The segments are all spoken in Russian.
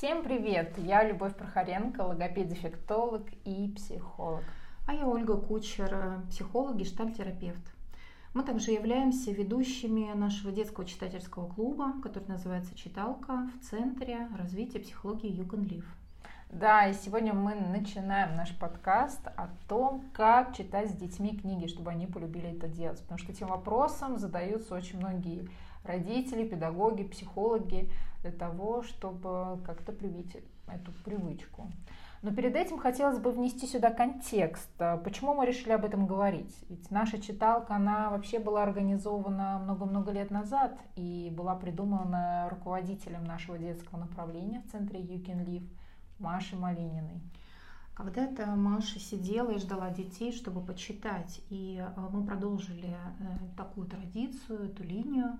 Всем привет! Я Любовь Прохоренко, логопед-дефектолог и психолог. А я Ольга Кучер, психолог, гештальтерапевт. Мы также являемся ведущими нашего детского читательского клуба, который называется «Читалка» в Центре развития психологии Юган Лив. Да, и сегодня мы начинаем наш подкаст о том, как читать с детьми книги, чтобы они полюбили это делать. Потому что этим вопросом задаются очень многие родители, педагоги, психологи для того, чтобы как-то привить эту привычку. Но перед этим хотелось бы внести сюда контекст. Почему мы решили об этом говорить? Ведь наша читалка, она вообще была организована много-много лет назад и была придумана руководителем нашего детского направления в центре You Can Live Машей Малининой. Когда-то Маша сидела и ждала детей, чтобы почитать. И э, мы продолжили э, такую традицию, эту линию.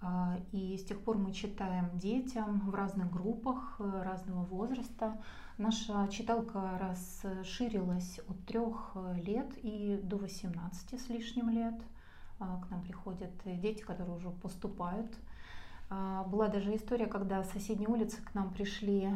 А, и с тех пор мы читаем детям в разных группах э, разного возраста. Наша читалка расширилась от трех э, лет и до 18 с лишним лет. А, к нам приходят дети, которые уже поступают. А, была даже история, когда с соседней улицы к нам пришли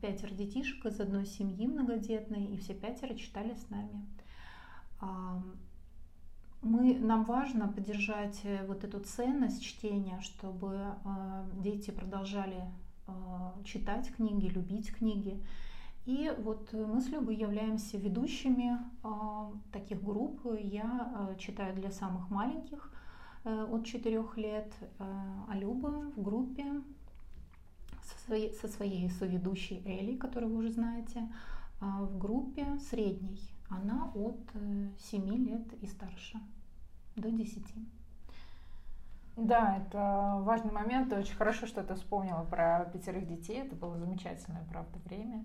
пятеро детишек из одной семьи многодетной, и все пятеро читали с нами мы, нам важно поддержать э, вот эту ценность чтения, чтобы э, дети продолжали э, читать книги, любить книги. И вот мы с Любой являемся ведущими э, таких групп. Я э, читаю для самых маленьких э, от 4 лет, э, а Люба в группе со своей, со своей соведущей Элли, которую вы уже знаете, э, в группе средней она от 7 э, лет и старше, до 10. Да, это важный момент. Очень хорошо, что ты вспомнила про пятерых детей. Это было замечательное, правда, время.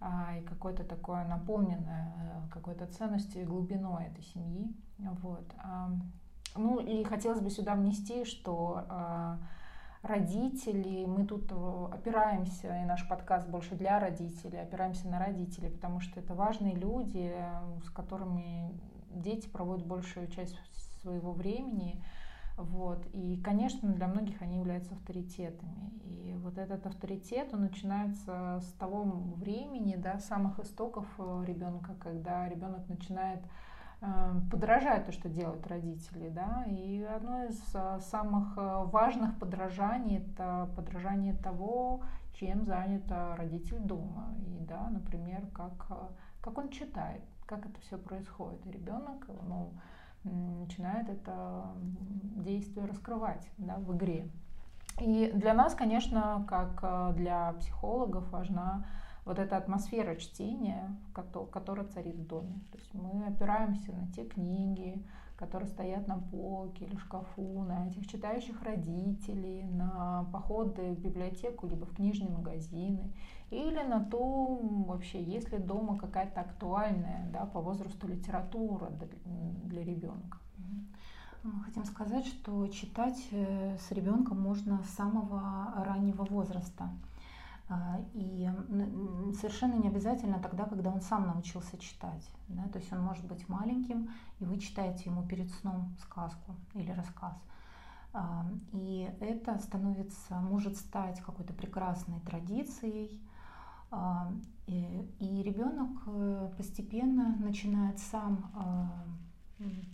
А, и какое-то такое наполненное э, какой-то ценностью и глубиной этой семьи. Вот. Ну и хотелось бы сюда внести, что родители, мы тут э, опираемся, и наш подкаст больше для родителей, опираемся на родителей, потому что это важные люди, с которыми дети проводят большую часть своего времени. Вот. И, конечно, для многих они являются авторитетами. И вот этот авторитет, он начинается с того времени, да, самых истоков э, ребенка, когда ребенок начинает Э, подражать то, что делают родители, да, и одно из э, самых э, важных подражаний это подражание того, чем занят родитель дома, и, да, например, как, как он читает, как это все происходит, и ребенок, ну, начинает это действие раскрывать, да, в игре. И для нас, конечно, как для психологов важна вот эта атмосфера чтения, которая царит в доме. То есть мы опираемся на те книги, которые стоят на полке или шкафу, на этих читающих родителей, на походы в библиотеку либо в книжные магазины, или на то, вообще, есть ли дома какая-то актуальная да, по возрасту литература для, ребенка. Мы хотим сказать, что читать э, с ребенком можно с самого раннего возраста. А, и совершенно не обязательно тогда, когда он сам научился читать. Да? То есть он может быть маленьким, и вы читаете ему перед сном сказку или рассказ. А, и это становится, может стать какой-то прекрасной традицией. А, и ребенок э, постепенно начинает сам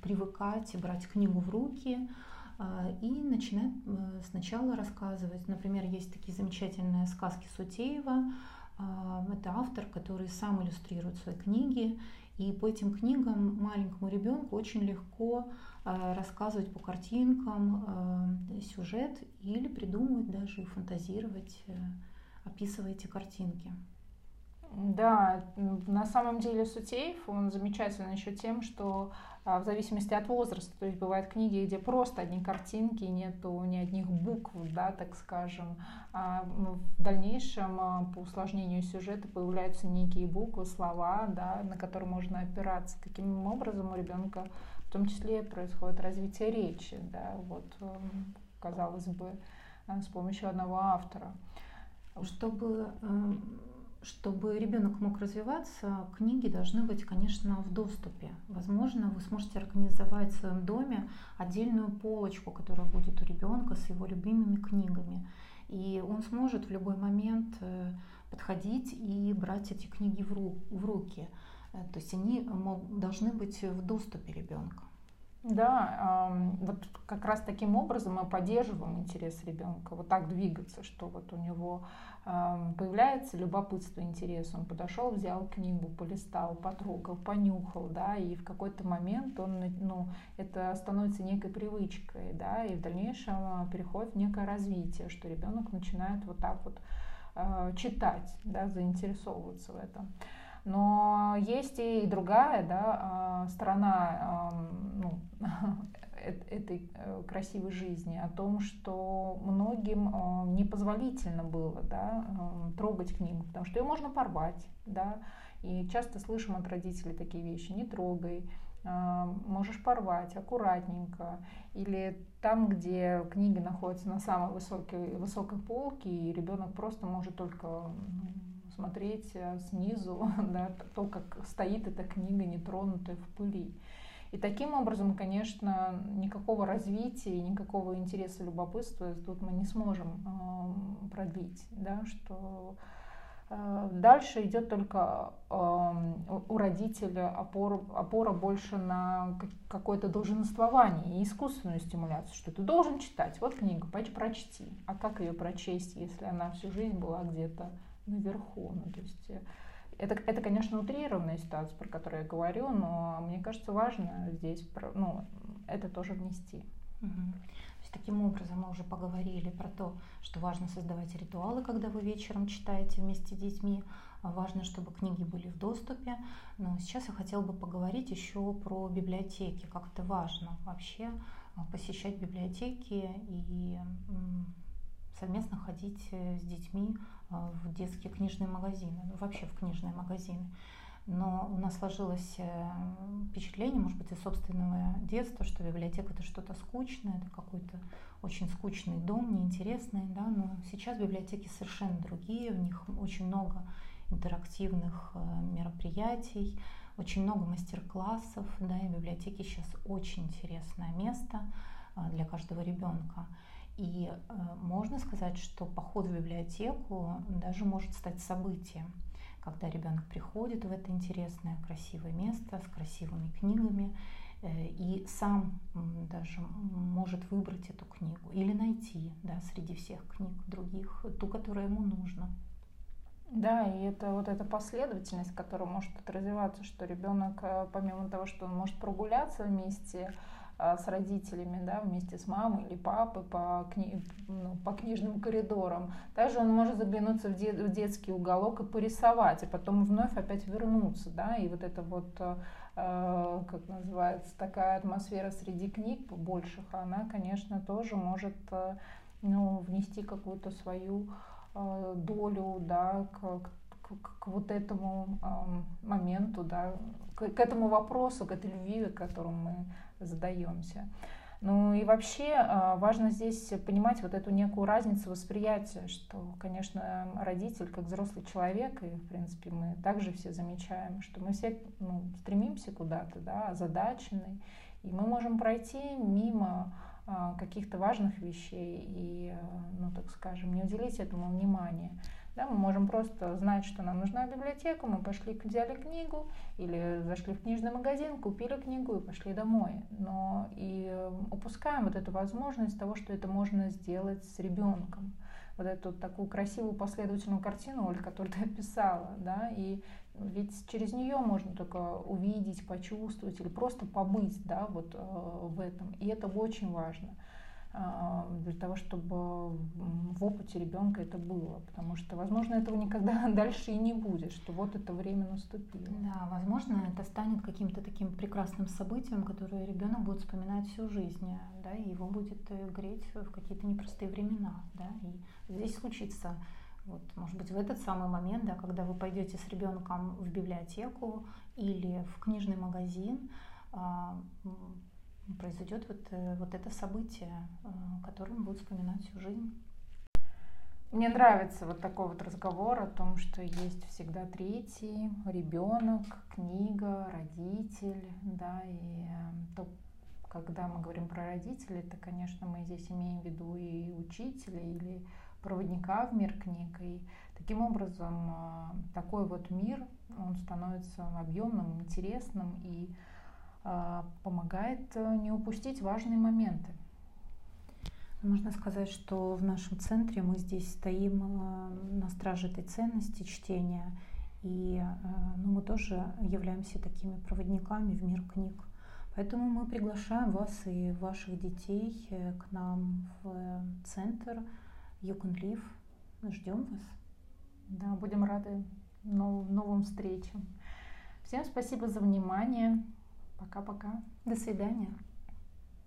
привыкать и брать книгу в руки, и начинает э, сначала рассказывать. Например, есть такие замечательные сказки Сутеева. А, это автор, который сам иллюстрирует свои книги. И по этим книгам маленькому ребенку очень легко а, рассказывать по картинкам сюжет или придумывать даже и фантазировать, э, описывая эти картинки. Да, на самом деле Сутеев, он замечательный еще тем, что а, в зависимости от возраста. То есть бывают книги, где просто одни картинки, нету ни одних букв, да, так скажем. А в дальнейшем а, по усложнению сюжета появляются некие буквы, слова, да, на которые можно опираться. Таким образом у ребенка в том числе происходит развитие речи, да, вот, казалось бы, э, с помощью одного автора. Чтобы чтобы ребенок мог развиваться, книги должны быть, конечно, в доступе. Возможно, вы сможете организовать в своем доме отдельную полочку, которая будет у ребенка с его любимыми книгами. И он сможет в любой момент э, подходить и брать эти книги в, ру, в руки. Э, то есть они должны быть в доступе ребенка. Да, вот как раз таким образом мы поддерживаем интерес ребенка, вот так двигаться, что вот у него появляется любопытство, интерес, он подошел, взял книгу, полистал, потрогал, понюхал, да, и в какой-то момент он, ну, это становится некой привычкой, да, и в дальнейшем а, переходит в некое развитие, что ребенок начинает вот так вот а, читать, да, заинтересовываться в этом. Но есть и другая да, а, сторона ну, этой э, красивой жизни, о том, что многим а, непозволительно было да, трогать книгу, потому что ее можно порвать. Да, и часто слышим от родителей такие вещи, не трогай, а, можешь порвать аккуратненько. Или там, где книги находятся на самой высокой, высокой полке, и ребенок просто может только смотреть э, снизу, да, то, как стоит эта книга, нетронутая в пыли. И таким образом, конечно, никакого развития, никакого интереса, любопытства тут мы не сможем э, продлить, да, что э, дальше идет только э, у родителя опора, опора больше на какое-то долженствование и искусственную стимуляцию, что ты должен читать, вот книга, прочти. А как ее прочесть, если она всю жизнь была где-то наверху. Ну, то есть э, это, это, конечно, утрированная ситуация, про которую я говорю, но мне кажется, важно здесь ну, это тоже внести. Угу. То есть, таким образом мы уже поговорили про то, что важно создавать ритуалы, когда вы вечером читаете вместе с детьми. А важно, чтобы книги были в доступе. Но сейчас я хотела бы поговорить еще про библиотеки, как это важно вообще а, посещать библиотеки и совместно ходить э, с детьми а, в детские книжные магазины, ну, вообще в книжные магазины. Но у нас сложилось э, впечатление, может быть, из собственного детства, что библиотека это что-то скучное, это какой-то очень скучный дом, неинтересный, да, но сейчас библиотеки совершенно другие, в них очень много интерактивных э, мероприятий, очень много мастер-классов, да, и библиотеки сейчас очень интересное место для каждого ребенка. И э, можно сказать, что поход в библиотеку даже может стать событием, когда ребенок приходит в это интересное, красивое место с красивыми книгами э, и сам даже может выбрать эту книгу или найти да, среди всех книг других ту, которая ему нужна. Да, и это вот эта последовательность, которая может развиваться, что ребенок, э, помимо того, что он может прогуляться вместе, с родителями, да, вместе с мамой или папой по, кни... ну, по книжным коридорам. Также он может заглянуться в, де... в детский уголок и порисовать, и потом вновь опять вернуться, да, и вот это вот, э, как называется, такая атмосфера среди книг больших, она, конечно, тоже может э, ну, внести какую-то свою э, долю, да, к, к вот этому э, моменту, да, к, к этому вопросу, к этой любви, к которому мы задаемся. Ну и вообще а, важно здесь понимать вот эту некую разницу восприятия, что, конечно, родитель как взрослый человек, и, в принципе, мы также все замечаем, что мы все ну, стремимся куда-то, да, озадачены, и мы можем пройти мимо а, каких-то важных вещей и, ну, так скажем, не уделить этому внимания. Да, мы можем просто знать, что нам нужна библиотека, мы пошли, взяли книгу или зашли в книжный магазин, купили книгу и пошли домой. Но и упускаем вот эту возможность того, что это можно сделать с ребенком. Вот эту такую красивую последовательную картину, Оль, которую ты описала, да, и ведь через нее можно только увидеть, почувствовать или просто побыть, да, вот э, в этом. И это очень важно. А, для того, чтобы в опыте ребенка это было, потому что, возможно, этого никогда дальше и не будет, что вот это время наступило. Да, возможно, это станет каким-то таким прекрасным событием, которое ребенок будет вспоминать всю жизнь, да, и его будет э, греть в какие-то непростые времена, да, и здесь случится вот, может быть, в этот самый момент, да, когда вы пойдете с ребенком в библиотеку или в книжный магазин, а, произойдет вот, э, вот это событие, э, которое он будет вспоминать всю жизнь. Мне нравится вот такой вот разговор о том, что есть всегда третий, ребенок, книга, родитель, да, и э, то, когда мы говорим про родителей, то, конечно, мы здесь имеем в виду и учителя, или проводника в мир книг. И таким образом такой вот мир, он становится объемным, интересным и помогает э, не упустить важные моменты. Можно сказать, что в нашем центре мы здесь стоим э, на страже этой ценности чтения, и э, ну, мы тоже являемся такими проводниками в мир книг. Поэтому мы приглашаем вас и ваших детей к нам в центр Live. Ждем вас. Да, будем рады нов- новым встречам. Всем спасибо за внимание. Пока-пока. До свидания.